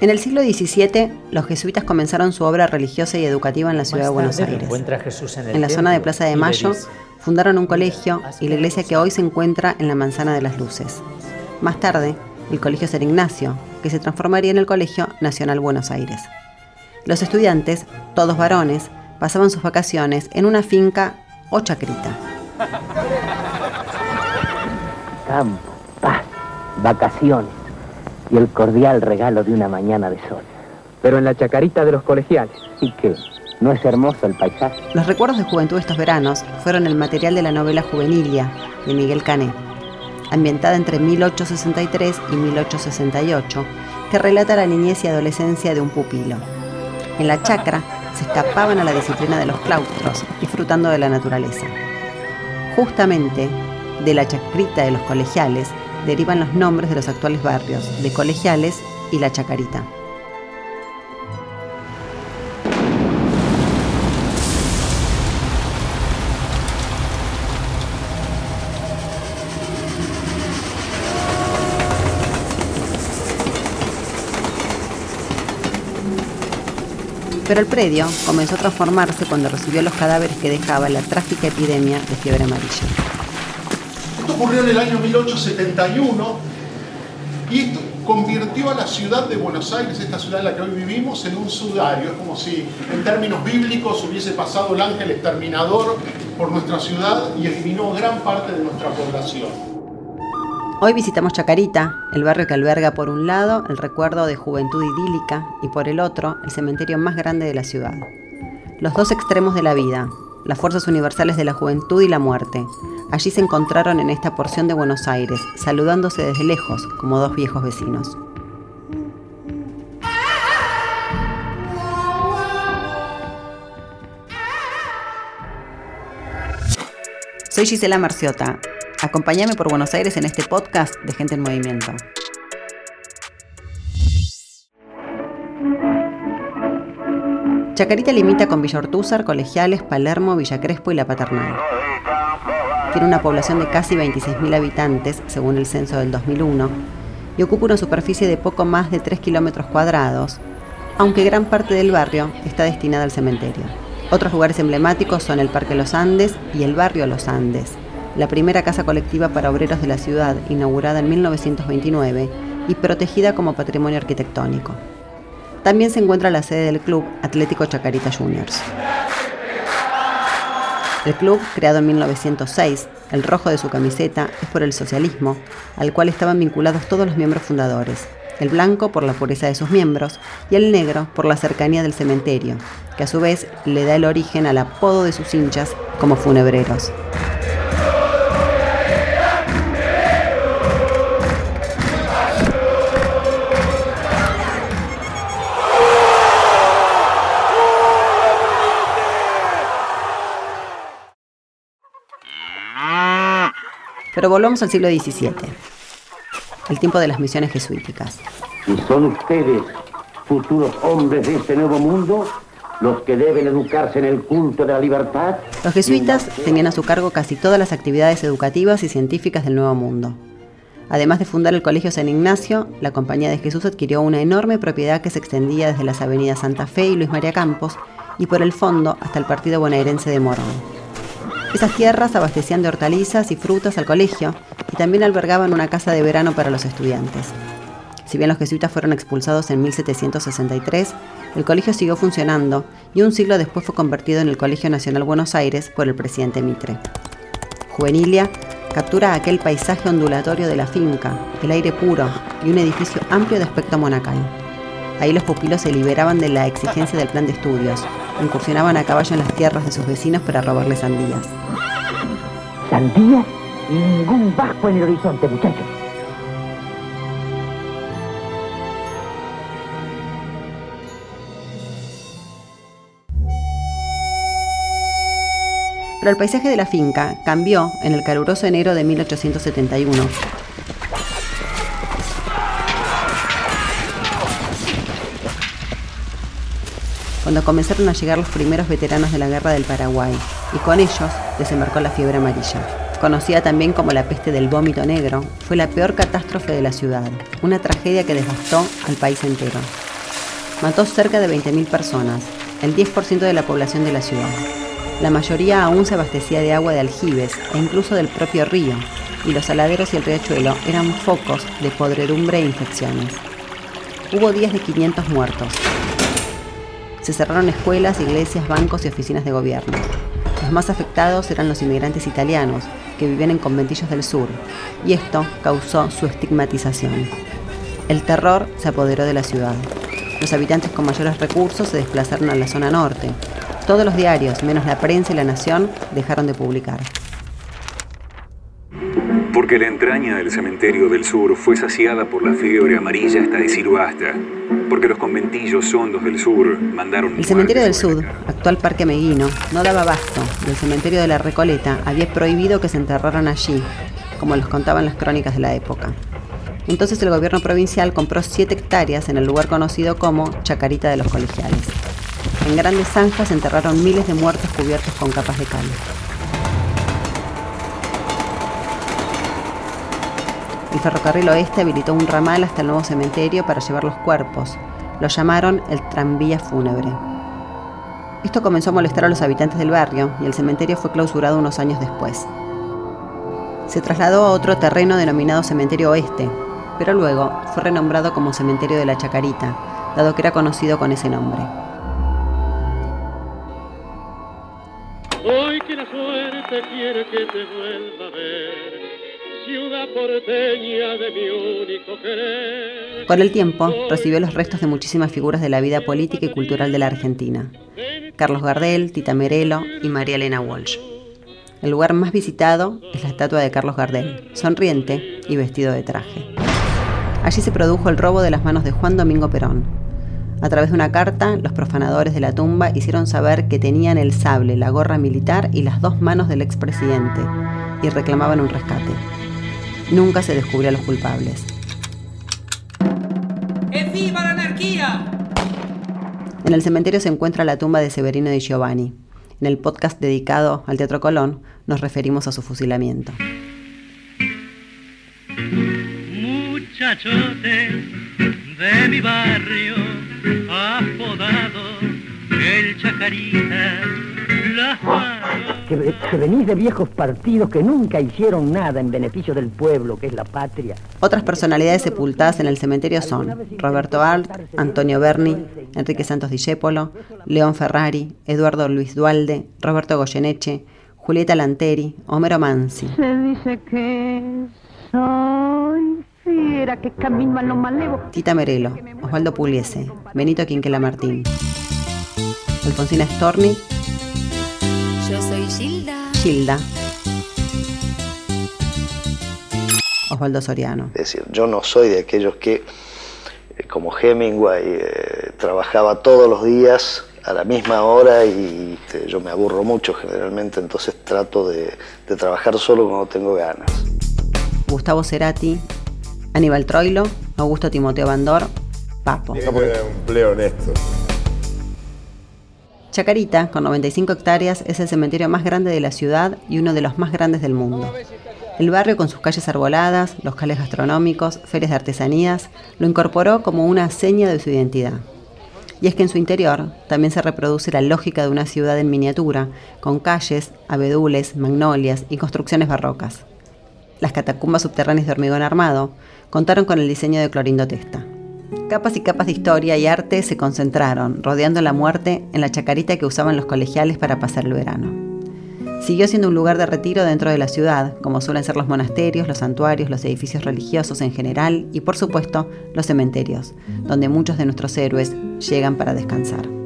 En el siglo XVII, los jesuitas comenzaron su obra religiosa y educativa en la ciudad de Buenos Aires. En, la zona de Plaza de Mayo, fundaron un colegio y la iglesia que hoy se encuentra en la Manzana de las Luces. Más tarde, el Colegio San Ignacio, que se transformaría en el Colegio Nacional Buenos Aires. Los estudiantes, todos varones, pasaban sus vacaciones en una finca o chacrita. Campo, paz, vacaciones y el cordial regalo de una mañana de sol. Pero en la chacarita de los colegiales. ¿Y qué? ¿No es hermoso el paisaje? Los recuerdos de juventud de estos veranos fueron el material de la novela Juvenilia de Miguel Cané, ambientada entre 1863 y 1868, que relata la niñez y adolescencia de un pupilo. En la chacra se escapaban a la disciplina de los claustros, disfrutando de la naturaleza. Justamente de la chacrita de los colegiales derivan los nombres de los actuales barrios, de Colegiales y La Chacarita. Pero el predio comenzó a transformarse cuando recibió los cadáveres que dejaba la trágica epidemia de fiebre amarilla. Esto ocurrió en el año 1871 y esto convirtió a la ciudad de Buenos Aires, esta ciudad en la que hoy vivimos, en un sudario. Es como si en términos bíblicos hubiese pasado el ángel exterminador por nuestra ciudad y eliminó gran parte de nuestra población. Hoy visitamos Chacarita, el barrio que alberga por un lado el recuerdo de juventud idílica y por el otro el cementerio más grande de la ciudad. Los dos extremos de la vida, las fuerzas universales de la juventud y la muerte. Allí se encontraron en esta porción de Buenos Aires, saludándose desde lejos como dos viejos vecinos. Soy Gisela Marciota Acompáñame por Buenos Aires en este podcast de Gente en Movimiento. Chacarita limita con Villa Ortúzar, Colegiales, Palermo, Villa Crespo y La Paternal. Tiene una población de casi 26.000 habitantes, según el censo del 2001, y ocupa una superficie de poco más de 3 kilómetros cuadrados, aunque gran parte del barrio está destinada al cementerio. Otros lugares emblemáticos son el Parque Los Andes y el barrio Los Andes, la primera casa colectiva para obreros de la ciudad, inaugurada en 1929 y protegida como patrimonio arquitectónico. También se encuentra la sede del club Atlético Chacarita Juniors. El club, creado en 1906, el rojo de su camiseta es por el socialismo, al cual estaban vinculados todos los miembros fundadores, el blanco por la pureza de sus miembros y el negro por la cercanía del cementerio, que a su vez le da el origen al apodo de sus hinchas como funebreros. Pero volvamos al siglo XVII, el tiempo de las misiones jesuíticas. ¿Y son ustedes, futuros hombres de este nuevo mundo, los que deben educarse en el culto de la libertad? Los jesuitas tenían a su cargo casi todas las actividades educativas y científicas del Nuevo Mundo. Además de fundar el Colegio San Ignacio, la Compañía de Jesús adquirió una enorme propiedad que se extendía desde las avenidas Santa Fe y Luis María Campos y por el fondo hasta el partido bonaerense de Morón. Esas tierras abastecían de hortalizas y frutas al colegio y también albergaban una casa de verano para los estudiantes. Si bien los jesuitas fueron expulsados en 1763, el colegio siguió funcionando y un siglo después fue convertido en el Colegio Nacional Buenos Aires por el presidente Mitre. Juvenilia captura aquel paisaje ondulatorio de la finca, el aire puro y un edificio amplio de aspecto monacal. Ahí los pupilos se liberaban de la exigencia del plan de estudios, incursionaban a caballo en las tierras de sus vecinos para robarles sandías. ¿Sandías? Ningún vasco en el horizonte, muchachos. Pero el paisaje de la finca cambió en el caluroso enero de 1871 cuando comenzaron a llegar los primeros veteranos de la Guerra del Paraguay, y con ellos desembarcó la fiebre amarilla. Conocida también como la peste del vómito negro, fue la peor catástrofe de la ciudad, una tragedia que devastó al país entero. Mató cerca de 20.000 personas, el 10% de la población de la ciudad. La mayoría aún se abastecía de agua de aljibes e incluso del propio río, y los saladeros y el riachuelo eran focos de podredumbre e infecciones. Hubo días de 500 muertos. Se cerraron escuelas, iglesias, bancos y oficinas de gobierno. Los más afectados eran los inmigrantes italianos, que vivían en conventillos del sur, y esto causó su estigmatización. El terror se apoderó de la ciudad. Los habitantes con mayores recursos se desplazaron a la zona norte. Todos los diarios, menos la prensa y la nación, dejaron de publicar. Porque la entraña del cementerio del sur fue saciada por la fiebre amarilla hasta decir basta. Porque los conventillos hondos del sur mandaron... El cementerio del sur, actual Parque Meguino, no daba abasto y el cementerio de la Recoleta había prohibido que se enterraran allí, como los contaban las crónicas de la época. Entonces el gobierno provincial compró 7 hectáreas en el lugar conocido como Chacarita de los Colegiales. En grandes zanjas se enterraron miles de muertos cubiertos con capas de cal. El ferrocarril oeste habilitó un ramal hasta el nuevo cementerio para llevar los cuerpos. Lo llamaron el tranvía fúnebre. Esto comenzó a molestar a los habitantes del barrio y el cementerio fue clausurado unos años después. Se trasladó a otro terreno denominado Cementerio Oeste, pero luego fue renombrado como Cementerio de la Chacarita, dado que era conocido con ese nombre. Hoy que la que te vuelva a ver, ciudad porteña de mi único querer. Con el tiempo, recibió los restos de muchísimas figuras de la vida política y cultural de la Argentina. Carlos Gardel, Tita Merelo y María Elena Walsh. El lugar más visitado es la estatua de Carlos Gardel, sonriente y vestido de traje. Allí se produjo el robo de las manos de Juan Domingo Perón. A través de una carta, los profanadores de la tumba hicieron saber que tenían el sable, la gorra militar y las dos manos del expresidente, y reclamaban un rescate. Nunca se descubrió a los culpables. ¡Viva la anarquía! En el cementerio se encuentra la tumba de Severino di Giovanni. En el podcast dedicado al Teatro Colón nos referimos a su fusilamiento. Muchachote de mi barrio, apodado el Chacarita, que, que venís de viejos partidos que nunca hicieron nada en beneficio del pueblo, que es la patria. Otras personalidades sepultadas en el cementerio son Roberto Art, Antonio Berni, Enrique Santos Discépolo, León Ferrari, Eduardo Luis Dualde, Roberto Goyeneche, Julieta Lanteri, Homero Mansi. Se dice que soy fiera, que camino a lo malevo. Tita Merelo, Osvaldo Pugliese, Benito Quinquela Martín, Alfonsina Storni, Gilda. Gilda, Osvaldo Soriano. Es decir, yo no soy de aquellos que, eh, como Hemingway, eh, trabajaba todos los días a la misma hora y este, yo me aburro mucho generalmente, entonces trato de, de trabajar solo cuando tengo ganas. Gustavo Cerati, Aníbal Troilo, Augusto Timoteo Bandor, Papo. empleo honesto. Chacarita, con 95 hectáreas, es el cementerio más grande de la ciudad y uno de los más grandes del mundo. El barrio, con sus calles arboladas, locales gastronómicos, ferias de artesanías, lo incorporó como una seña de su identidad. Y es que en su interior también se reproduce la lógica de una ciudad en miniatura, con calles, abedules, magnolias y construcciones barrocas. Las catacumbas subterráneas de hormigón armado contaron con el diseño de Clorindo Testa. Capas y capas de historia y arte se concentraron, rodeando la muerte en la chacarita que usaban los colegiales para pasar el verano. Siguió siendo un lugar de retiro dentro de la ciudad, como suelen ser los monasterios, los santuarios, los edificios religiosos en general y por supuesto los cementerios, donde muchos de nuestros héroes llegan para descansar.